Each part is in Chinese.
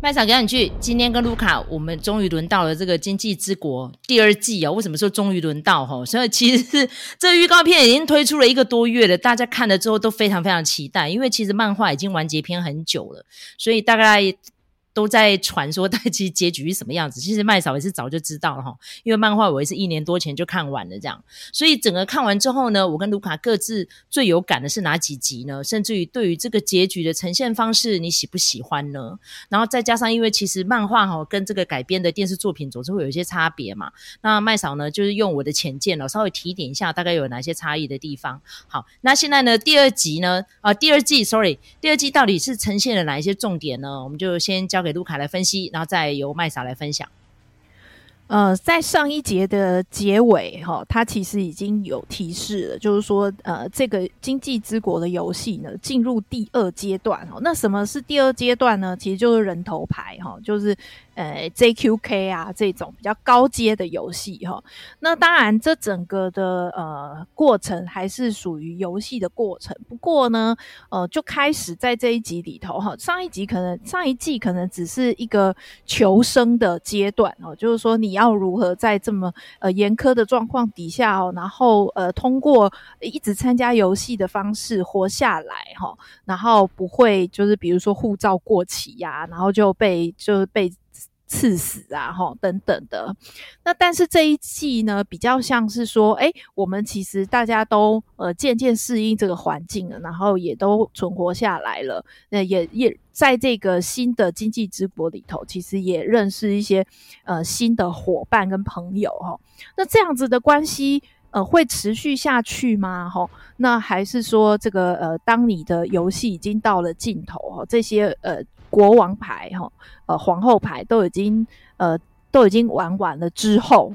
麦嫂赶紧去！今天跟卢卡，我们终于轮到了这个《经济之国》第二季啊。为什么说终于轮到？哈，所以其实是这预告片已经推出了一个多月了，大家看了之后都非常非常期待，因为其实漫画已经完结篇很久了，所以大概。都在传说，但其实结局是什么样子？其实麦嫂也是早就知道了哈，因为漫画我也是一年多前就看完了这样，所以整个看完之后呢，我跟卢卡各自最有感的是哪几集呢？甚至于对于这个结局的呈现方式，你喜不喜欢呢？然后再加上，因为其实漫画哈跟这个改编的电视作品总是会有一些差别嘛。那麦嫂呢，就是用我的浅见了，稍微提点一下，大概有哪些差异的地方。好，那现在呢，第二集呢，啊、第二季，sorry，第二季到底是呈现了哪一些重点呢？我们就先交给。给卢卡来分析，然后再由麦莎来分享。呃，在上一节的结尾，哈，它其实已经有提示了，就是说，呃，这个经济之国的游戏呢，进入第二阶段。哦，那什么是第二阶段呢？其实就是人头牌，哈，就是。呃，JQK 啊，这种比较高阶的游戏哈，那当然这整个的呃过程还是属于游戏的过程。不过呢，呃，就开始在这一集里头哈，上一集可能上一季可能只是一个求生的阶段哦，就是说你要如何在这么呃严苛的状况底下哦，然后呃通过一直参加游戏的方式活下来哈，然后不会就是比如说护照过期呀，然后就被就是被。刺死啊，齁等等的。那但是这一季呢，比较像是说，诶，我们其实大家都呃渐渐适应这个环境了，然后也都存活下来了。那也也在这个新的经济之国里头，其实也认识一些呃新的伙伴跟朋友哈。那这样子的关系呃会持续下去吗？齁，那还是说这个呃，当你的游戏已经到了尽头齁，这些呃。国王牌哈，呃，皇后牌都已经呃都已经玩完了之后，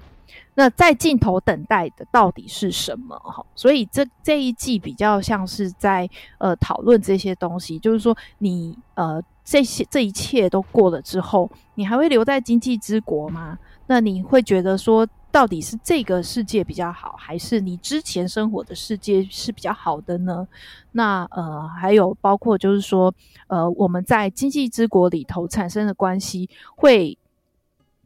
那在尽头等待的到底是什么哈？所以这这一季比较像是在呃讨论这些东西，就是说你呃这些这一切都过了之后，你还会留在经济之国吗？那你会觉得说，到底是这个世界比较好，还是你之前生活的世界是比较好的呢？那呃，还有包括就是说，呃，我们在经济之国里头产生的关系，会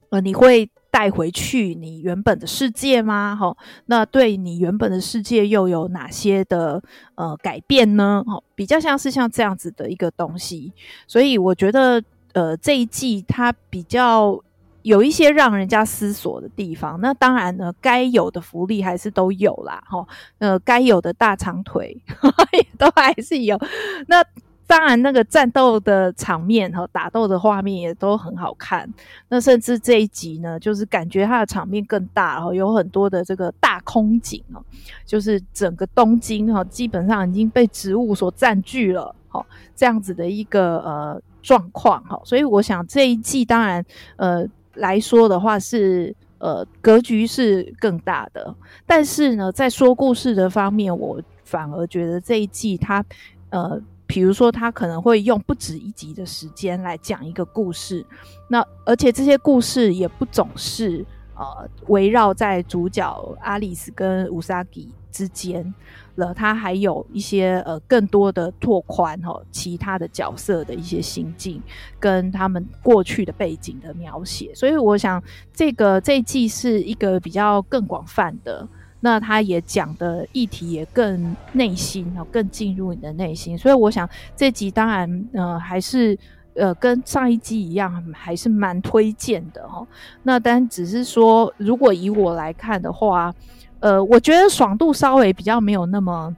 呃，你会带回去你原本的世界吗？齁，那对你原本的世界又有哪些的呃改变呢？齁，比较像是像这样子的一个东西，所以我觉得呃，这一季它比较。有一些让人家思索的地方，那当然呢，该有的福利还是都有啦，齁，呃，该有的大长腿呵呵 也都还是有。那当然，那个战斗的场面和打斗的画面也都很好看。那甚至这一集呢，就是感觉它的场面更大，哈，有很多的这个大空景哦，就是整个东京哈，基本上已经被植物所占据了，齁，这样子的一个呃状况哈。所以我想这一季当然呃。来说的话是，呃，格局是更大的，但是呢，在说故事的方面，我反而觉得这一季它，呃，比如说它可能会用不止一集的时间来讲一个故事，那而且这些故事也不总是呃围绕在主角阿里斯跟乌萨吉之间。了，他还有一些呃更多的拓宽哈，其他的角色的一些心境跟他们过去的背景的描写，所以我想这个这一季是一个比较更广泛的，那他也讲的议题也更内心哦，更进入你的内心，所以我想这集当然呃还是呃跟上一季一样，还是蛮推荐的哦。那但只是说，如果以我来看的话。呃，我觉得爽度稍微比较没有那么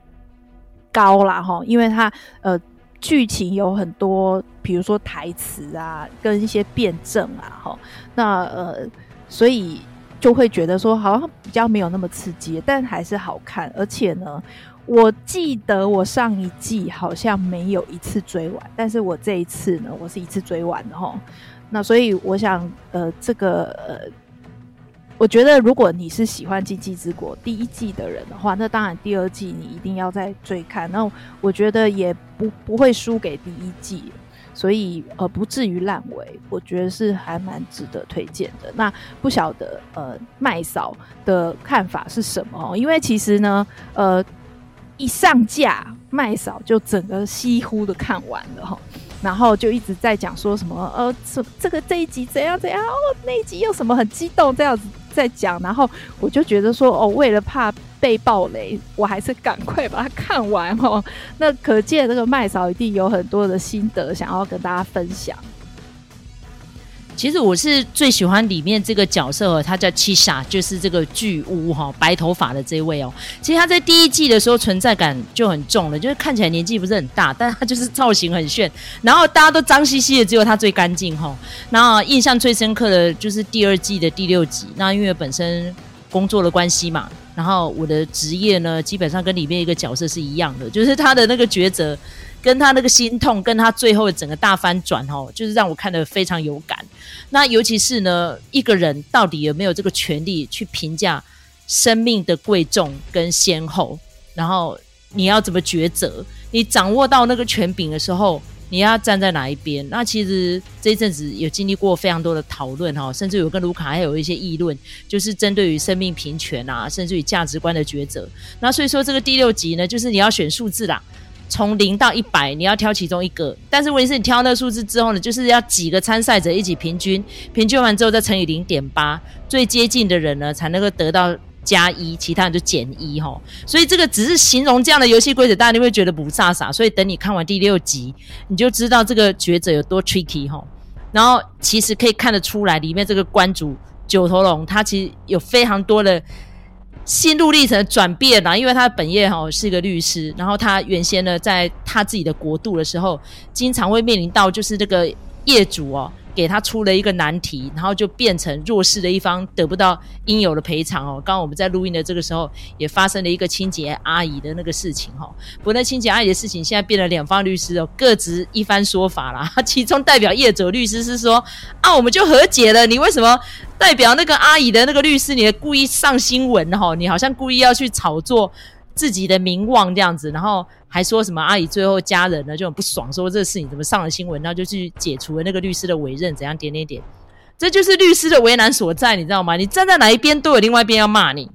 高啦，哈，因为它呃剧情有很多，比如说台词啊，跟一些辩证啊，哈，那呃，所以就会觉得说好像比较没有那么刺激，但还是好看。而且呢，我记得我上一季好像没有一次追完，但是我这一次呢，我是一次追完的齁。那所以我想，呃，这个呃。我觉得，如果你是喜欢《经济之国》第一季的人的话，那当然第二季你一定要再追看。那我觉得也不不会输给第一季，所以呃不至于烂尾。我觉得是还蛮值得推荐的。那不晓得呃麦嫂的看法是什么？因为其实呢，呃一上架麦嫂就整个几乎的看完了哈。然后就一直在讲说什么呃，这这个这一集怎样怎样哦，那一集又什么很激动这样子在讲，然后我就觉得说哦，为了怕被暴雷，我还是赶快把它看完哦。那可见这个麦嫂一定有很多的心得想要跟大家分享。其实我是最喜欢里面这个角色，他叫七杀，就是这个巨乌哈，白头发的这位哦。其实他在第一季的时候存在感就很重了，就是看起来年纪不是很大，但他就是造型很炫，然后大家都脏兮兮的，只有他最干净哈。然后印象最深刻的就是第二季的第六集，那因为本身工作的关系嘛，然后我的职业呢，基本上跟里面一个角色是一样的，就是他的那个抉择。跟他那个心痛，跟他最后的整个大翻转哦，就是让我看得非常有感。那尤其是呢，一个人到底有没有这个权利去评价生命的贵重跟先后？然后你要怎么抉择？你掌握到那个权柄的时候，你要站在哪一边？那其实这一阵子有经历过非常多的讨论哈，甚至有跟卢卡还有一些议论，就是针对于生命平权啊，甚至于价值观的抉择。那所以说这个第六集呢，就是你要选数字啦。从零到一百，你要挑其中一个，但是问题是你挑那个数字之后呢，就是要几个参赛者一起平均，平均完之后再乘以零点八，最接近的人呢才能够得到加一，其他人就减一哈。所以这个只是形容这样的游戏规则，大家会觉得不飒飒。所以等你看完第六集，你就知道这个抉择有多 tricky 哈。然后其实可以看得出来，里面这个关主九头龙，他其实有非常多的。心路历程的转变啦，因为他本业哈是一个律师，然后他原先呢在他自己的国度的时候，经常会面临到就是这个业主哦。给他出了一个难题，然后就变成弱势的一方得不到应有的赔偿哦。刚刚我们在录音的这个时候，也发生了一个清洁阿姨的那个事情哈。不过清洁阿姨的事情，现在变了两方律师哦，各执一番说法啦。其中代表业者律师是说啊，我们就和解了。你为什么代表那个阿姨的那个律师，你故意上新闻哈？你好像故意要去炒作自己的名望这样子，然后。还说什么阿姨最后家人呢就很不爽，说这个事情怎么上了新闻，然后就去解除了那个律师的委任，怎样点点点，这就是律师的为难所在，你知道吗？你站在哪一边，都有另外一边要骂你。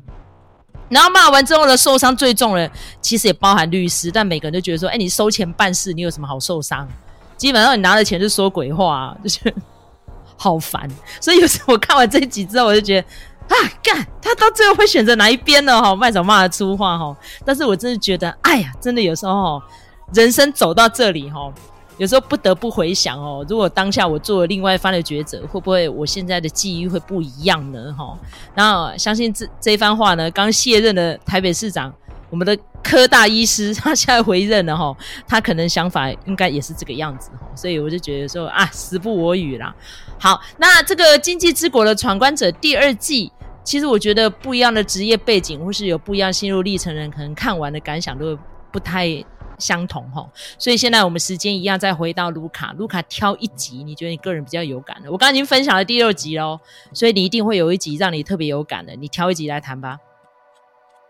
然后骂完之后呢，受伤最重的其实也包含律师，但每个人都觉得说，哎，你收钱办事，你有什么好受伤？基本上你拿了钱就说鬼话，就是 好烦。所以有时候我看完这一集之后，我就觉得。啊，干！他到最后会选择哪一边呢？哈，麦总骂的粗话哈，但是我真的觉得，哎呀，真的有时候人生走到这里哈，有时候不得不回想哦，如果当下我做了另外一番的抉择，会不会我现在的际遇会不一样呢？哈，然后相信这这一番话呢，刚卸任的台北市长，我们的柯大医师，他现在回任了哈，他可能想法应该也是这个样子哈，所以我就觉得说啊，时不我与啦。好，那这个《经济之国的闯关者》第二季。其实我觉得不一样的职业背景，或是有不一样心路历程的人，可能看完的感想都不太相同哈。所以现在我们时间一样，再回到卢卡，卢卡挑一集，你觉得你个人比较有感的？我刚刚已经分享了第六集喽，所以你一定会有一集让你特别有感的，你挑一集来谈吧。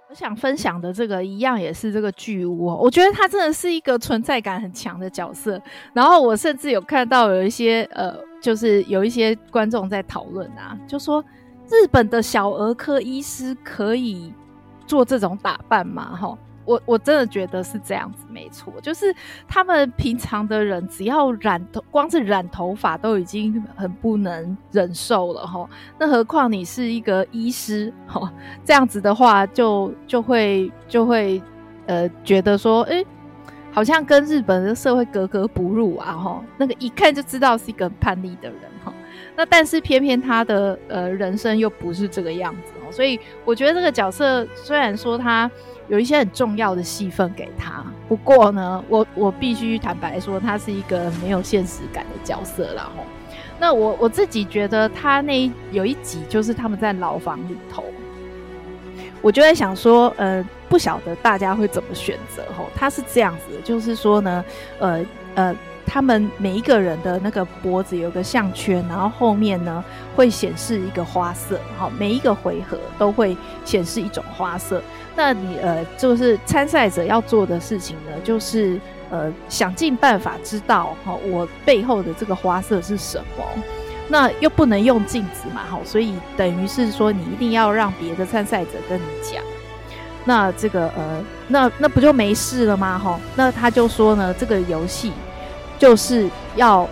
我想分享的这个一样也是这个巨乌哦，我觉得他真的是一个存在感很强的角色。然后我甚至有看到有一些呃，就是有一些观众在讨论啊，就说。日本的小儿科医师可以做这种打扮吗？哈，我我真的觉得是这样子，没错，就是他们平常的人只要染头，光是染头发都已经很不能忍受了哈。那何况你是一个医师，哈，这样子的话就就会就会呃觉得说，哎、好像跟日本的社会格格不入啊，哈，那个一看就知道是一个叛逆的人，哈。那但是偏偏他的呃人生又不是这个样子哦，所以我觉得这个角色虽然说他有一些很重要的戏份给他，不过呢，我我必须坦白说，他是一个没有现实感的角色啦吼。那我我自己觉得他那一有一集就是他们在牢房里头，我就在想说，呃，不晓得大家会怎么选择吼。他是这样子的，就是说呢，呃呃。他们每一个人的那个脖子有个项圈，然后后面呢会显示一个花色，好，每一个回合都会显示一种花色。那你呃，就是参赛者要做的事情呢，就是呃想尽办法知道哈，我背后的这个花色是什么。那又不能用镜子嘛，好，所以等于是说你一定要让别的参赛者跟你讲。那这个呃，那那不就没事了吗？哈，那他就说呢，这个游戏。就是要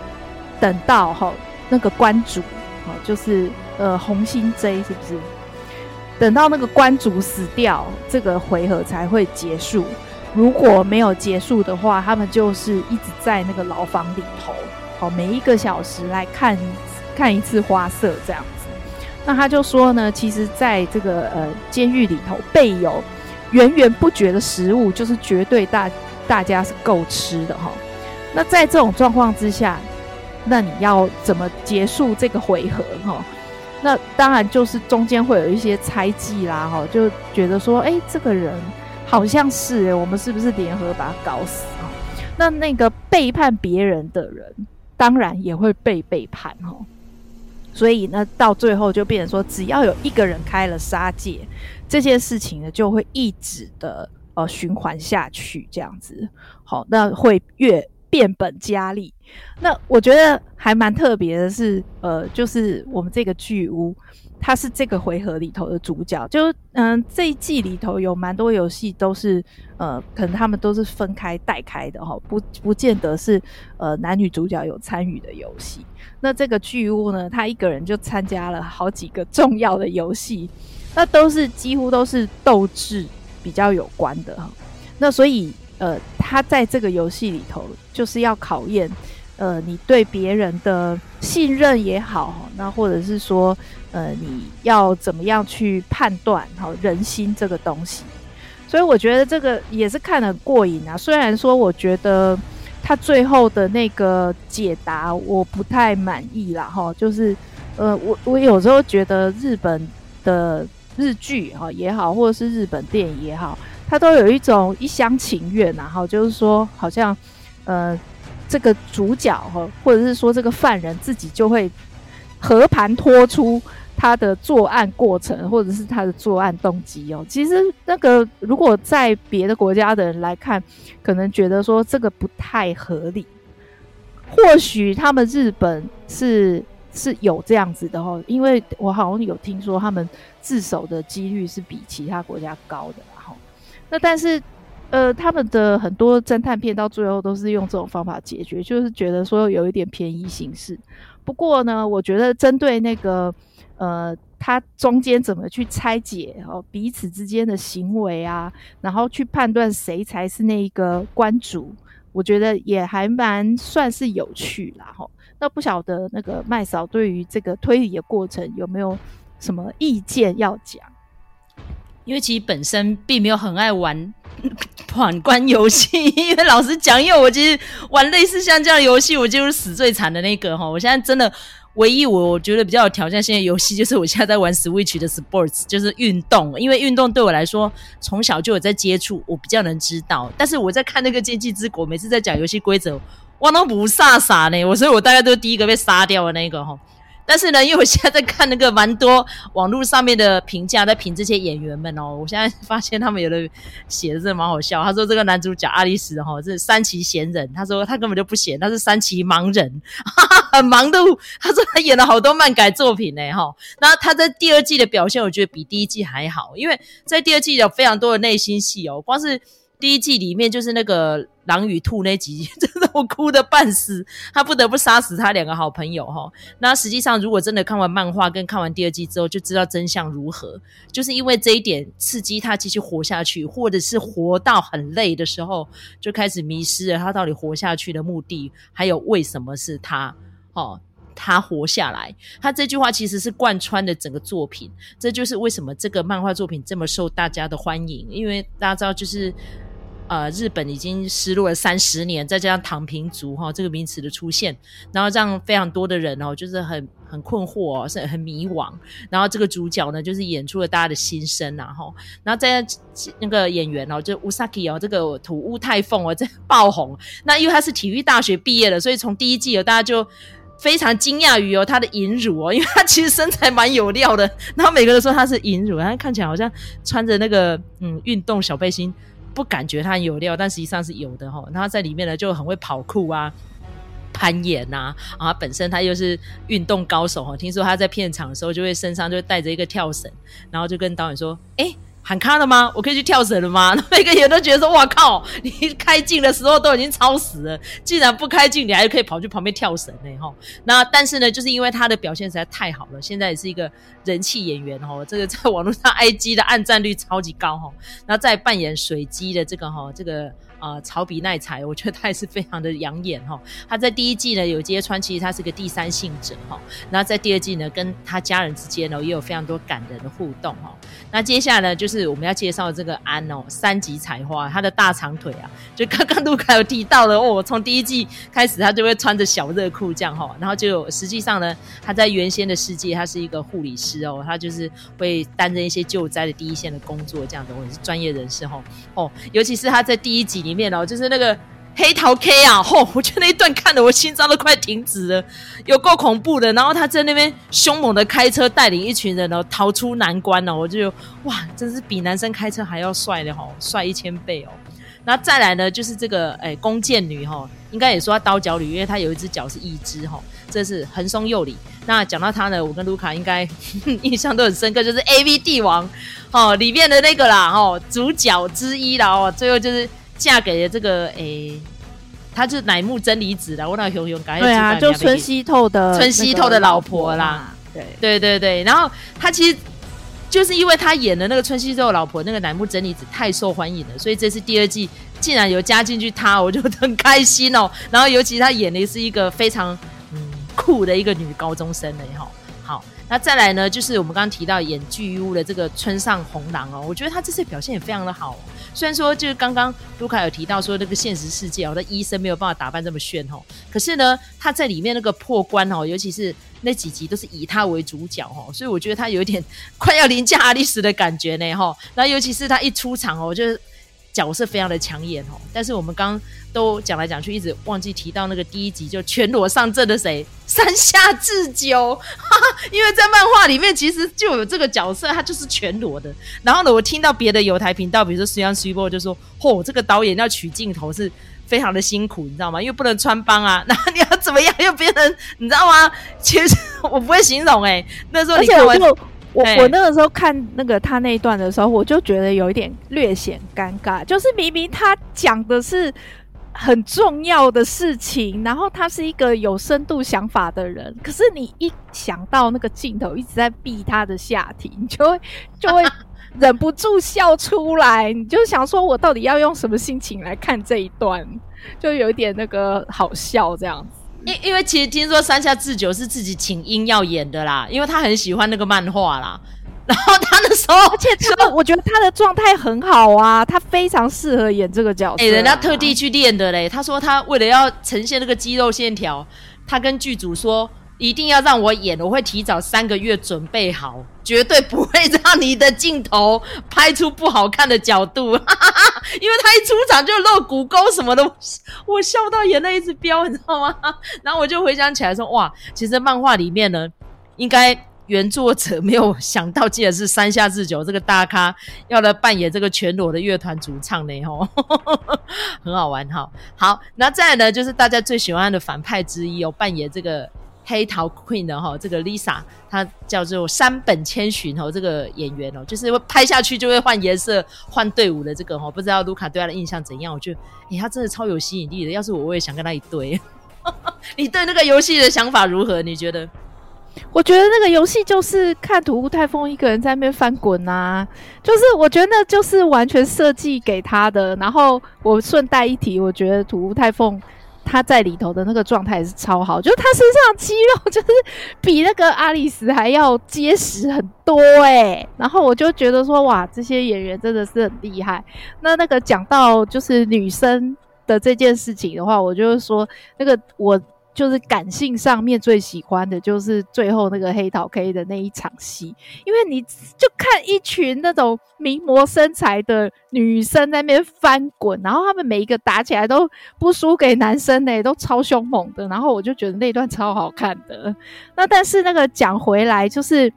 等到哈那个关主，哦就是呃红心 J 是不是？等到那个关主死掉，这个回合才会结束。如果没有结束的话，他们就是一直在那个牢房里头，好，每一个小时来看看一次花色这样子。那他就说呢，其实在这个呃监狱里头备有源源不绝的食物，就是绝对大大家是够吃的哈。那在这种状况之下，那你要怎么结束这个回合哈？那当然就是中间会有一些猜忌啦，哈，就觉得说，哎，这个人好像是，我们是不是联合把他搞死啊？那那个背叛别人的人，当然也会被背叛，哈。所以呢，到最后就变成说，只要有一个人开了杀戒，这件事情呢就会一直的呃循环下去，这样子，好，那会越。变本加厉，那我觉得还蛮特别的是，呃，就是我们这个巨屋，它是这个回合里头的主角。就嗯、这一季里头有蛮多游戏都是，呃，可能他们都是分开带开的哈，不不见得是呃男女主角有参与的游戏。那这个巨屋呢，他一个人就参加了好几个重要的游戏，那都是几乎都是斗智比较有关的哈。那所以。呃，他在这个游戏里头就是要考验，呃，你对别人的信任也好，那或者是说，呃，你要怎么样去判断好人心这个东西。所以我觉得这个也是看得过瘾啊。虽然说我觉得他最后的那个解答我不太满意啦，哈，就是呃，我我有时候觉得日本的日剧哈也好，或者是日本电影也好。他都有一种一厢情愿，然后就是说，好像，呃，这个主角哈，或者是说这个犯人自己就会和盘托出他的作案过程，或者是他的作案动机哦。其实那个如果在别的国家的人来看，可能觉得说这个不太合理。或许他们日本是是有这样子的哦，因为我好像有听说他们自首的几率是比其他国家高的。那但是，呃，他们的很多侦探片到最后都是用这种方法解决，就是觉得说有一点便宜形式。不过呢，我觉得针对那个，呃，他中间怎么去拆解哦彼此之间的行为啊，然后去判断谁才是那个关主，我觉得也还蛮算是有趣啦。哈，那不晓得那个麦嫂对于这个推理的过程有没有什么意见要讲？因为其实本身并没有很爱玩 闯关游戏，因为老实讲，因为我其实玩类似像这样游戏，我就是死最惨的那个哈。我现在真的唯一我我觉得比较有挑战性的游戏，就是我现在在玩 Switch 的 Sports，就是运动。因为运动对我来说，从小就有在接触，我比较能知道。但是我在看那个《今际之国》，每次在讲游戏规则，我都不傻傻呢。我所以，我大概都是第一个被杀掉的那个哈。但是呢，因为我现在在看那个蛮多网络上面的评价，在评这些演员们哦，我现在发现他们有的写的真的蛮好笑。他说这个男主角阿里斯哈，是三期闲人，他说他根本就不闲，他是三期盲人，哈哈，很忙的。他说他演了好多漫改作品呢哈。那他在第二季的表现，我觉得比第一季还好，因为在第二季有非常多的内心戏哦，光是。第一季里面就是那个狼与兔那集，真的我哭得半死。他不得不杀死他两个好朋友哈。那实际上，如果真的看完漫画跟看完第二季之后，就知道真相如何。就是因为这一点刺激他继续活下去，或者是活到很累的时候，就开始迷失了他到底活下去的目的，还有为什么是他哦，他活下来。他这句话其实是贯穿的整个作品。这就是为什么这个漫画作品这么受大家的欢迎，因为大家知道就是。呃，日本已经失落了三十年，再加上躺平族哈、哦、这个名词的出现，然后让非常多的人哦，就是很很困惑、哦，是很迷惘。然后这个主角呢，就是演出了大家的心声，然后，然后在那个演员哦，就 Usaki 哦，这个土屋太凤哦，这爆红。那因为他是体育大学毕业的，所以从第一季哦，大家就非常惊讶于哦他的银乳哦，因为他其实身材蛮有料的。然后每个人都说他是银乳，他看起来好像穿着那个嗯运动小背心。不感觉他有料，但实际上是有的哈。他在里面呢，就很会跑酷啊、攀岩呐，啊，本身他又是运动高手哈。听说他在片场的时候，就会身上就带着一个跳绳，然后就跟导演说：“哎、喊卡了吗？我可以去跳绳了吗？每个人都觉得说：哇靠！你开镜的时候都已经超时了，既然不开镜，你还可以跑去旁边跳绳呢？哈，那但是呢，就是因为他的表现实在太好了，现在也是一个人气演员哈。这个在网络上 IG 的按赞率超级高哈。那在扮演水姬的这个哈，这个。啊，草比奈彩，我觉得他也是非常的养眼哈。他在第一季呢有揭穿，其实他是个第三性者哈。然后在第二季呢，跟他家人之间呢也有非常多感人的互动哈。那接下来呢，就是我们要介绍这个安哦，三级彩花，他的大长腿啊，就刚刚路卡有提到了哦，从第一季开始他就会穿着小热裤这样哈。然后就实际上呢，他在原先的世界他是一个护理师哦，他就是会担任一些救灾的第一线的工作这样的，或者是专业人士哈哦。尤其是他在第一集里。面哦，就是那个黑桃 K 啊，吼！我觉得那一段看得我心脏都快停止了，有够恐怖的。然后他在那边凶猛的开车，带领一群人哦逃出难关哦，我就哇，真是比男生开车还要帅的吼，帅一千倍哦。然后再来呢，就是这个哎，弓箭女哈，应该也说她刀脚女，因为她有一只脚是义肢哈，这是横松右里。那讲到她呢，我跟卢卡应该 印象都很深刻，就是 AV 帝王哦里面的那个啦哦，主角之一啦哦，最后就是。嫁给了这个诶，她就是乃木真理子啦，我那熊熊感觉对啊，就村西透的村西透的老婆啦，对对对对。然后她其实就是因为她演的那个村西透的老婆，那个乃木真理子太受欢迎了，所以这次第二季竟然有加进去她，我就很开心哦。然后尤其她演的是一个非常嗯酷的一个女高中生的哈。好，那再来呢，就是我们刚刚提到演巨屋的这个村上红郎哦，我觉得她这次表现也非常的好哦。虽然说，就是刚刚卢卡有提到说，那个现实世界哦，那医生没有办法打扮这么炫哦。可是呢，他在里面那个破关哦，尤其是那几集都是以他为主角哦，所以我觉得他有一点快要凌驾阿丽丝的感觉呢哈。那尤其是他一出场哦，就是。角色非常的抢眼哦，但是我们刚刚都讲来讲去，一直忘记提到那个第一集就全裸上阵的谁？山下智久，哈哈，因为在漫画里面其实就有这个角色，他就是全裸的。然后呢，我听到别的有台频道，比如说《水曜日报》就说：“嚯，这个导演要取镜头是非常的辛苦，你知道吗？因为不能穿帮啊，然后你要怎么样？又别人，你知道吗？其实我不会形容哎、欸，那时候你看完。”我我那个时候看那个他那一段的时候，我就觉得有一点略显尴尬，就是明明他讲的是很重要的事情，然后他是一个有深度想法的人，可是你一想到那个镜头一直在避他的下体，你就会就会忍不住笑出来，你就想说，我到底要用什么心情来看这一段？就有一点那个好笑这样子。因因为其实听说山下智久是自己请缨要演的啦，因为他很喜欢那个漫画啦。然后他那时候，而且他，我觉得他的状态很好啊，他非常适合演这个角色。哎、欸，人家特地去练的嘞。他说他为了要呈现那个肌肉线条，他跟剧组说。一定要让我演，我会提早三个月准备好，绝对不会让你的镜头拍出不好看的角度，哈哈哈，因为他一出场就露骨沟什么的，我笑到眼泪一直飙，你知道吗？然后我就回想起来说，哇，其实漫画里面呢，应该原作者没有想到，竟然是山下智久这个大咖要来扮演这个全裸的乐团主唱呢，吼，很好玩哈。好，那再来呢，就是大家最喜欢的反派之一哦，扮演这个。黑桃 Queen 的哈，这个 Lisa，她叫做山本千寻哦，这个演员哦，就是会拍下去就会换颜色、换队伍的这个哈，不知道卢卡对他的印象怎样？我觉得，哎，他真的超有吸引力的。要是我，我也想跟他一对。你对那个游戏的想法如何？你觉得？我觉得那个游戏就是看土屋太凤一个人在那边翻滚啊，就是我觉得那就是完全设计给他的。然后我顺带一提，我觉得土屋太凤。他在里头的那个状态是超好，就是他身上肌肉就是比那个阿里斯还要结实很多诶、然后我就觉得说，哇，这些演员真的是很厉害。那那个讲到就是女生的这件事情的话，我就是说那个我。就是感性上面最喜欢的就是最后那个黑桃 K 的那一场戏，因为你就看一群那种名模身材的女生在那边翻滚，然后她们每一个打起来都不输给男生呢、都超凶猛的，然后我就觉得那段超好看的。那但是那个讲回来，就是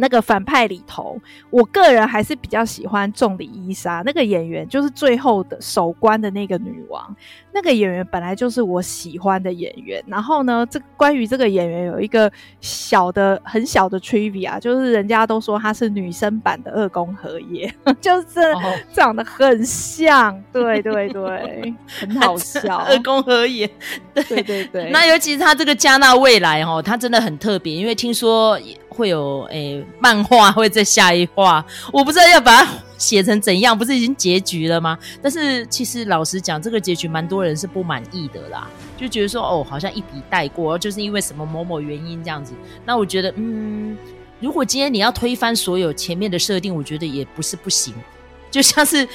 那个反派里头，我个人还是比较喜欢仲里伊莎那个演员，就是最后的守关的那个女王。那个演员本来就是我喜欢的演员。然后呢，这关于这个演员有一个小的、很小的 trivia，就是人家都说她是女生版的二宫和也，就是长得很像。对对对，很好笑。二宫和也，对对对，对。那尤其是他这个加纳未来哦，他真的很特别，因为听说。会有诶、漫画会在下一话，我不知道要把它写成怎样，不是已经结局了吗？但是其实老实讲，这个结局蛮多人是不满意的啦，就觉得说哦，好像一笔带过，就是因为什么某某原因这样子。那我觉得，嗯，如果今天你要推翻所有前面的设定，我觉得也不是不行。就像是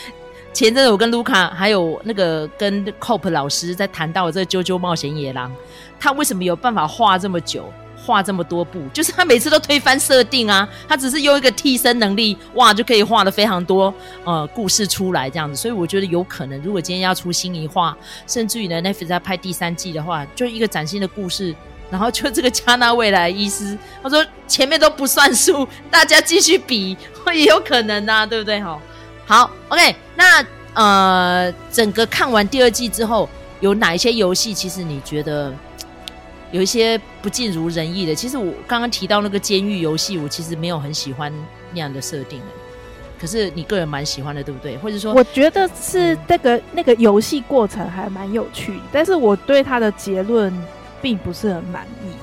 前阵子我跟卢卡还有那个跟 Cope 老师在谈到这个《啾啾冒险野狼》，他为什么有办法画这么久？画这么多部，就是他每次都推翻设定啊，他只是用一个替身能力，哇，就可以画的非常多呃故事出来这样子，所以我觉得有可能，如果今天要出新一画，甚至于呢 n e t f l 在拍第三季的话，就一个崭新的故事，然后就这个加纳未来医师，他说前面都不算数，大家继续比，也有可能啊，对不对？哈，好，OK，那呃，整个看完第二季之后，有哪一些游戏，其实你觉得？有一些不尽如人意的。其实我刚刚提到那个监狱游戏，我其实没有很喜欢那样的设定的。可是你个人蛮喜欢的，对不对？或者说，我觉得是那个、嗯、那个游戏过程还蛮有趣，但是我对他的结论并不是很满意。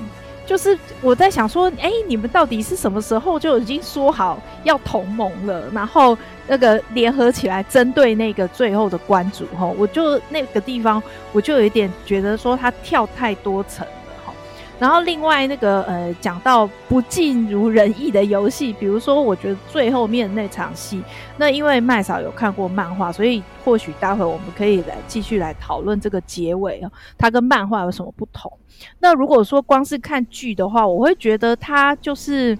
就是我在想说，哎、欸，你们到底是什么时候就已经说好要同盟了？然后那个联合起来针对那个最后的关主？哈，我就那个地方，我就有一点觉得说他跳太多层。然后另外那个呃，讲到不尽如人意的游戏，比如说我觉得最后面那场戏，那因为麦嫂有看过漫画，所以或许待会我们可以来继续来讨论这个结尾啊，它跟漫画有什么不同？那如果说光是看剧的话，我会觉得它就是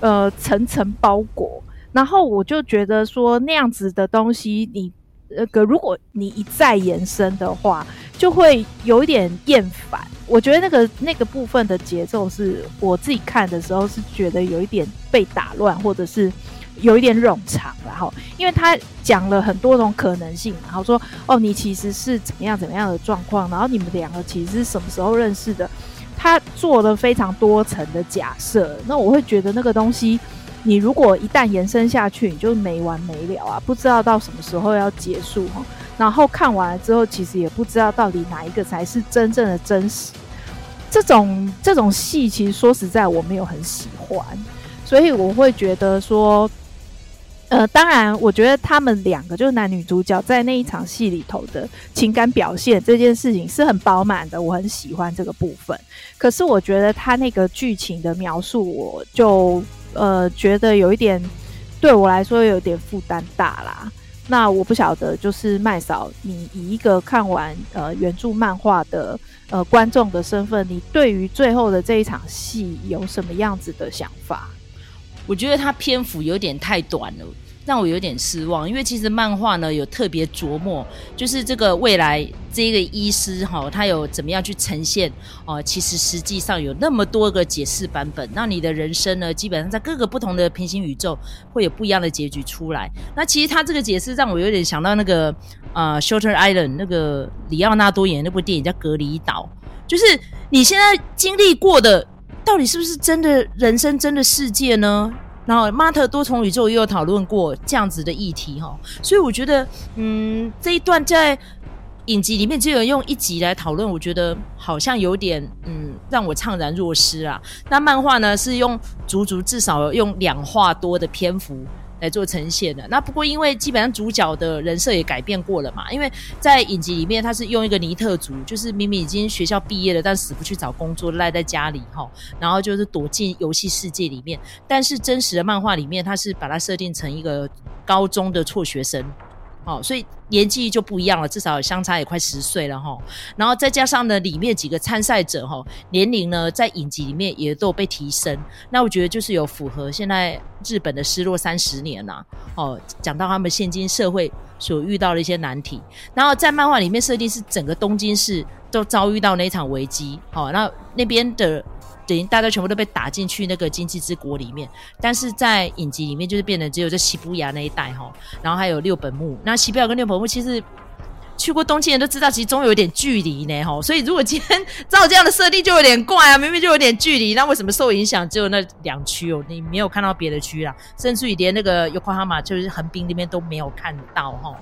呃层层包裹，然后我就觉得说那样子的东西，你那个如果你一再延伸的话，就会有一点厌烦。我觉得那个那个部分的节奏是我自己看的时候是觉得有一点被打乱，或者是有一点冗长，然后因为他讲了很多种可能性，然后说哦，你其实是怎么样怎么样的状况，然后你们两个其实是什么时候认识的，他做了非常多层的假设，那我会觉得那个东西，你如果一旦延伸下去，你就没完没了啊，不知道到什么时候要结束哈，然后看完了之后，其实也不知道到底哪一个才是真正的真实。这种这种戏，其实说实在，我没有很喜欢，所以我会觉得说，呃，当然，我觉得他们两个就是男女主角在那一场戏里头的情感表现这件事情是很饱满的，我很喜欢这个部分。可是我觉得他那个剧情的描述，我就呃觉得有一点对我来说有点负担大啦。那我不晓得，就是麦嫂，你以一个看完呃原著漫画的呃观众的身份，你对于最后的这一场戏有什么样子的想法？我觉得它篇幅有点太短了。让我有点失望，因为其实漫画呢有特别琢磨，就是这个未来这个医师哈，他有怎么样去呈现哦、其实实际上有那么多个解释版本，那你的人生呢，基本上在各个不同的平行宇宙会有不一样的结局出来。那其实他这个解释让我有点想到那个呃，Shutter Island 那个里奥纳多演的那部电影叫《隔离岛》，就是你现在经历过的，到底是不是真的人生、真的世界呢？然后，马特多重宇宙也有讨论过这样子的议题哈，所以我觉得，嗯，这一段在影集里面只有用一集来讨论，我觉得好像有点，嗯，让我怅然若失啊。那漫画呢，是用足足至少用两话多的篇幅。来做呈现的。那不过因为基本上主角的人设也改变过了嘛，因为在影集里面他是用一个尼特族，就是明明已经学校毕业了，但死不去找工作，赖在家里哈，然后就是躲进游戏世界里面。但是真实的漫画里面，他是把它设定成一个高中的辍学生。哦，所以年纪就不一样了，至少相差也快十岁了哈。然后再加上呢，里面几个参赛者哈，年龄呢在影集里面也都被提升。那我觉得就是有符合现在日本的失落三十年呐。哦，讲到他们现今社会所遇到的一些难题。然后在漫画里面设定是整个东京市都遭遇到那场危机，好、哦，那那边的等于大家全部都被打进去那个经济之国里面，但是在影集里面就是变得只有在西伯牙那一带哈、然后还有六本木，那西伯牙跟六本木其实。去过东京人都知道，其实中有点距离呢，吼，所以如果今天照这样的设定就有点怪啊，明明就有点距离，那为什么受影响只有那两区哦？你没有看到别的区啦，甚至于连那个 Yokohama 就是横滨那边都没有看到，吼。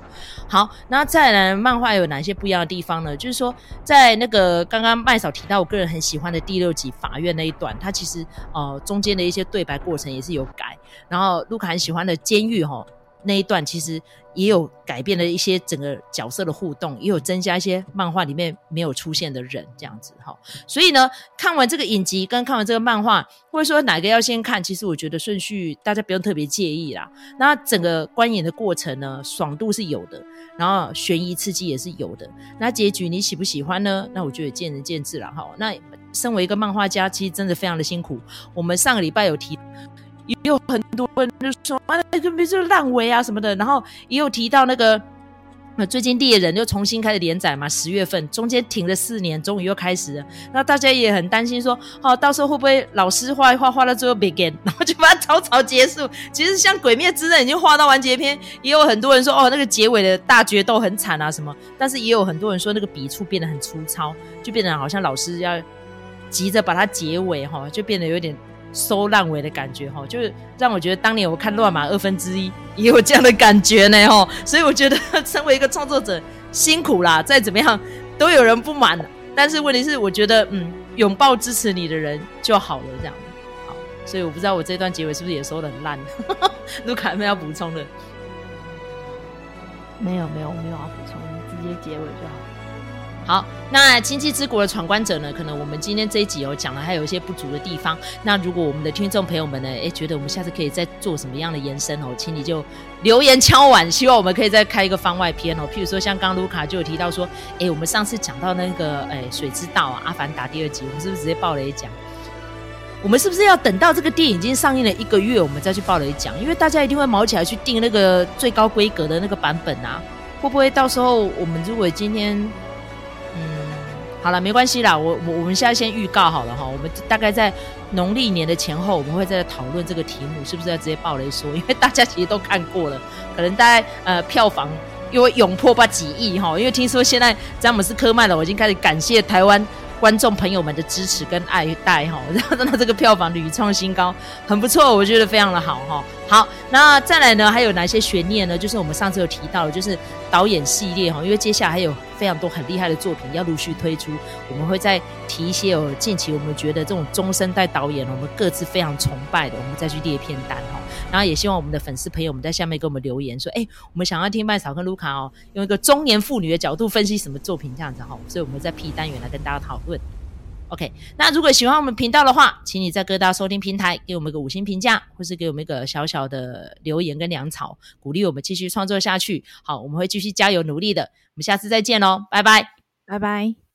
好，那再来漫画有哪些不一样的地方呢？就是说，在那个刚刚麦嫂提到，我个人很喜欢的第六集法院那一段，它其实呃中间的一些对白过程也是有改，然后路卡很喜欢的监狱，吼。那一段其实也有改变了一些整个角色的互动，也有增加一些漫画里面没有出现的人这样子哈。所以呢，看完这个影集跟看完这个漫画，或者说哪个要先看，其实我觉得顺序大家不用特别介意啦。那整个观影的过程呢，爽度是有的，然后悬疑刺激也是有的。那结局你喜不喜欢呢？那我觉得见仁见智了哈。那身为一个漫画家，其实真的非常的辛苦。我们上个礼拜有提。也有很多人就说啊，那个比如说烂尾啊什么的，然后也有提到那个，最近猎人又重新开始连载嘛，十月份中间停了四年，终于又开始了。那大家也很担心说，哦，到时候会不会老师画一画画到最后 begin，然后就把它草草结束？其实像《鬼灭之刃》已经画到完结篇，也有很多人说，哦，那个结尾的大决斗很惨啊什么，但是也有很多人说那个笔触变得很粗糙，就变得好像老师要急着把它结尾哈，就变得有点。收烂尾的感觉哈，就是让我觉得当年我看《乱马二分之一》也有这样的感觉呢哈，所以我觉得 身为一个创作者辛苦啦，再怎么样都有人不满，但是问题是我觉得嗯，拥抱支持你的人就好了这样，好，所以我不知道我这段结尾是不是也收得很烂，卢卡没有补充的？没有没有没有要补充，直接结尾就好。好，那经济之国的闯关者呢？可能我们今天这一集有讲了，还有一些不足的地方。那如果我们的听众朋友们呢，诶，觉得我们下次可以再做什么样的延伸哦，请你就留言敲碗，希望我们可以再开一个番外篇哦。譬如说，像刚卢卡就有提到说，诶，我们上次讲到那个，诶，水之道啊，阿凡达第二集，我们是不是直接爆雷讲？我们是不是要等到这个电影已经上映了一个月，我们再去爆雷讲？因为大家一定会卯起来去订那个最高规格的那个版本啊，会不会到时候我们如果今天？好了，没关系啦，我我我们现在先预告好了哈，我们大概在农历年的前后，我们会再讨论这个题目，是不是要直接爆雷说？因为大家其实都看过了，可能大概呃票房又会勇破吧几亿哈，因为听说现在詹姆斯科曼了，我已经开始感谢台湾。观众朋友们的支持跟爱戴哈，然后让他这个票房屡创新高，很不错，我觉得非常的好哈。好，那再来呢，还有哪些悬念呢？就是我们上次有提到的，就是导演系列哈，因为接下来还有非常多很厉害的作品要陆续推出，我们会再提一些哦。近期我们觉得这种中生代导演，我们各自非常崇拜的，我们再去列片单哈。然后也希望我们的粉丝朋友们在下面给我们留言说，哎，我们想要听麦嫂跟卢卡哦，用一个中年妇女的角度分析什么作品这样子哈，所以我们在 P 单元来跟大家讨论。OK，那如果喜欢我们频道的话，请你在各大收听平台给我们一个五星评价，或是给我们一个小小的留言跟粮草，鼓励我们继续创作下去。好，我们会继续加油努力的。我们下次再见喽，拜拜，拜拜。